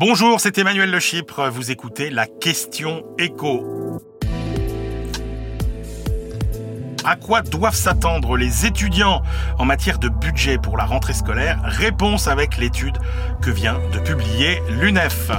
Bonjour, c'est Emmanuel Le Chypre. Vous écoutez la question écho. À quoi doivent s'attendre les étudiants en matière de budget pour la rentrée scolaire? Réponse avec l'étude que vient de publier l'UNEF.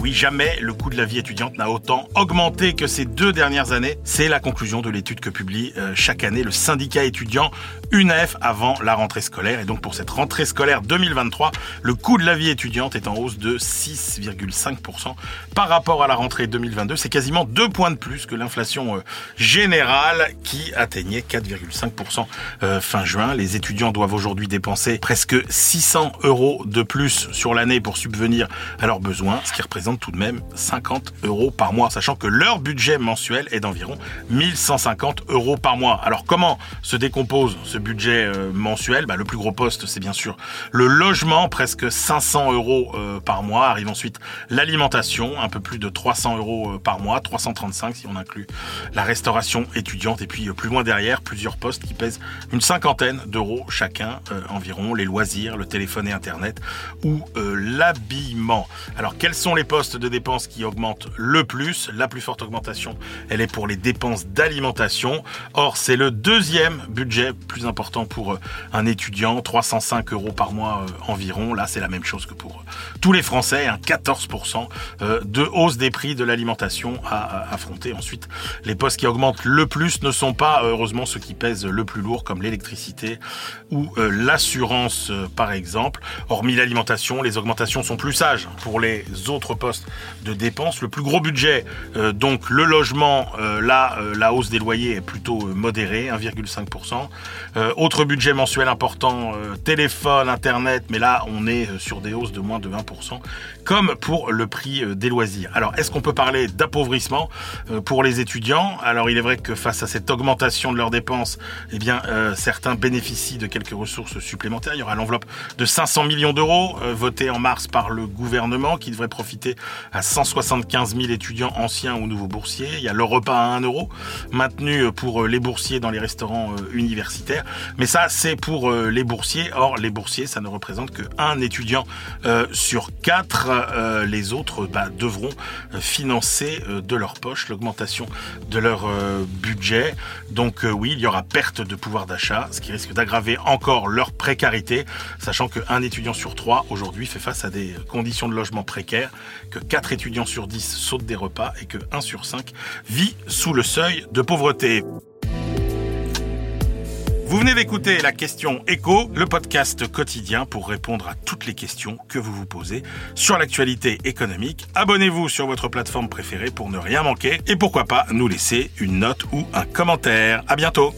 Oui, jamais le coût de la vie étudiante n'a autant augmenté que ces deux dernières années. C'est la conclusion de l'étude que publie euh, chaque année le syndicat étudiant UNEF avant la rentrée scolaire. Et donc pour cette rentrée scolaire 2023, le coût de la vie étudiante est en hausse de 6,5% par rapport à la rentrée 2022. C'est quasiment deux points de plus que l'inflation euh, générale qui atteignait 4,5% euh, fin juin. Les étudiants doivent aujourd'hui dépenser presque 600 euros de plus sur l'année pour subvenir à leurs besoins, ce qui représente tout de même 50 euros par mois, sachant que leur budget mensuel est d'environ 1150 euros par mois. Alors comment se décompose ce budget euh, mensuel? Bah, Le plus gros poste, c'est bien sûr le logement, presque 500 euros euh, par mois. Arrive ensuite l'alimentation, un peu plus de 300 euros euh, par mois, 335 si on inclut la restauration étudiante. Et puis plus loin derrière, plusieurs postes qui pèsent une cinquantaine d'euros chacun environ, les loisirs, le téléphone et Internet ou l'habillement. Alors quels sont les postes de dépenses qui augmentent le plus. La plus forte augmentation, elle est pour les dépenses d'alimentation. Or, c'est le deuxième budget plus important pour euh, un étudiant, 305 euros par mois euh, environ. Là, c'est la même chose que pour euh, tous les Français, un 14% de hausse des prix de l'alimentation à affronter. Ensuite, les postes qui augmentent le plus ne sont pas, heureusement, ceux qui pèsent le plus lourd, comme l'électricité ou l'assurance, par exemple. Hormis l'alimentation, les augmentations sont plus sages pour les autres de dépenses. Le plus gros budget, euh, donc le logement, euh, là, euh, la hausse des loyers est plutôt modérée, 1,5%. autre budget mensuel important, téléphone, internet, mais là, on est sur des hausses de moins de 1%, comme pour le prix des loisirs. Alors, est-ce qu'on peut parler d'appauvrissement pour les étudiants? Alors, il est vrai que face à cette augmentation de leurs dépenses, eh bien, certains bénéficient de quelques ressources supplémentaires. Il y aura l'enveloppe de 500 millions d'euros votée en mars par le gouvernement qui devrait profiter à 175 000 étudiants anciens ou nouveaux boursiers. Il y a le repas à 1 euro maintenu pour euh, les boursiers dans les restaurants euh, universitaires. Mais ça, c'est pour euh, les boursiers. Or, les boursiers, ça ne représente que un étudiant sur quatre. les autres bah, devront financer de leur poche l'augmentation de leur budget. Donc oui, il y aura perte de pouvoir d'achat, ce qui risque d'aggraver encore leur précarité, sachant qu'un étudiant sur trois aujourd'hui fait face à des conditions de logement précaires que 4 étudiants sur 10 sautent des repas et que 1 sur 5 vit sous le seuil de pauvreté. Vous venez d'écouter la question écho, le podcast quotidien pour répondre à toutes les questions que vous vous posez sur l'actualité économique. Abonnez-vous sur votre plateforme préférée pour ne rien manquer et pourquoi pas nous laisser une note ou un commentaire. À bientôt.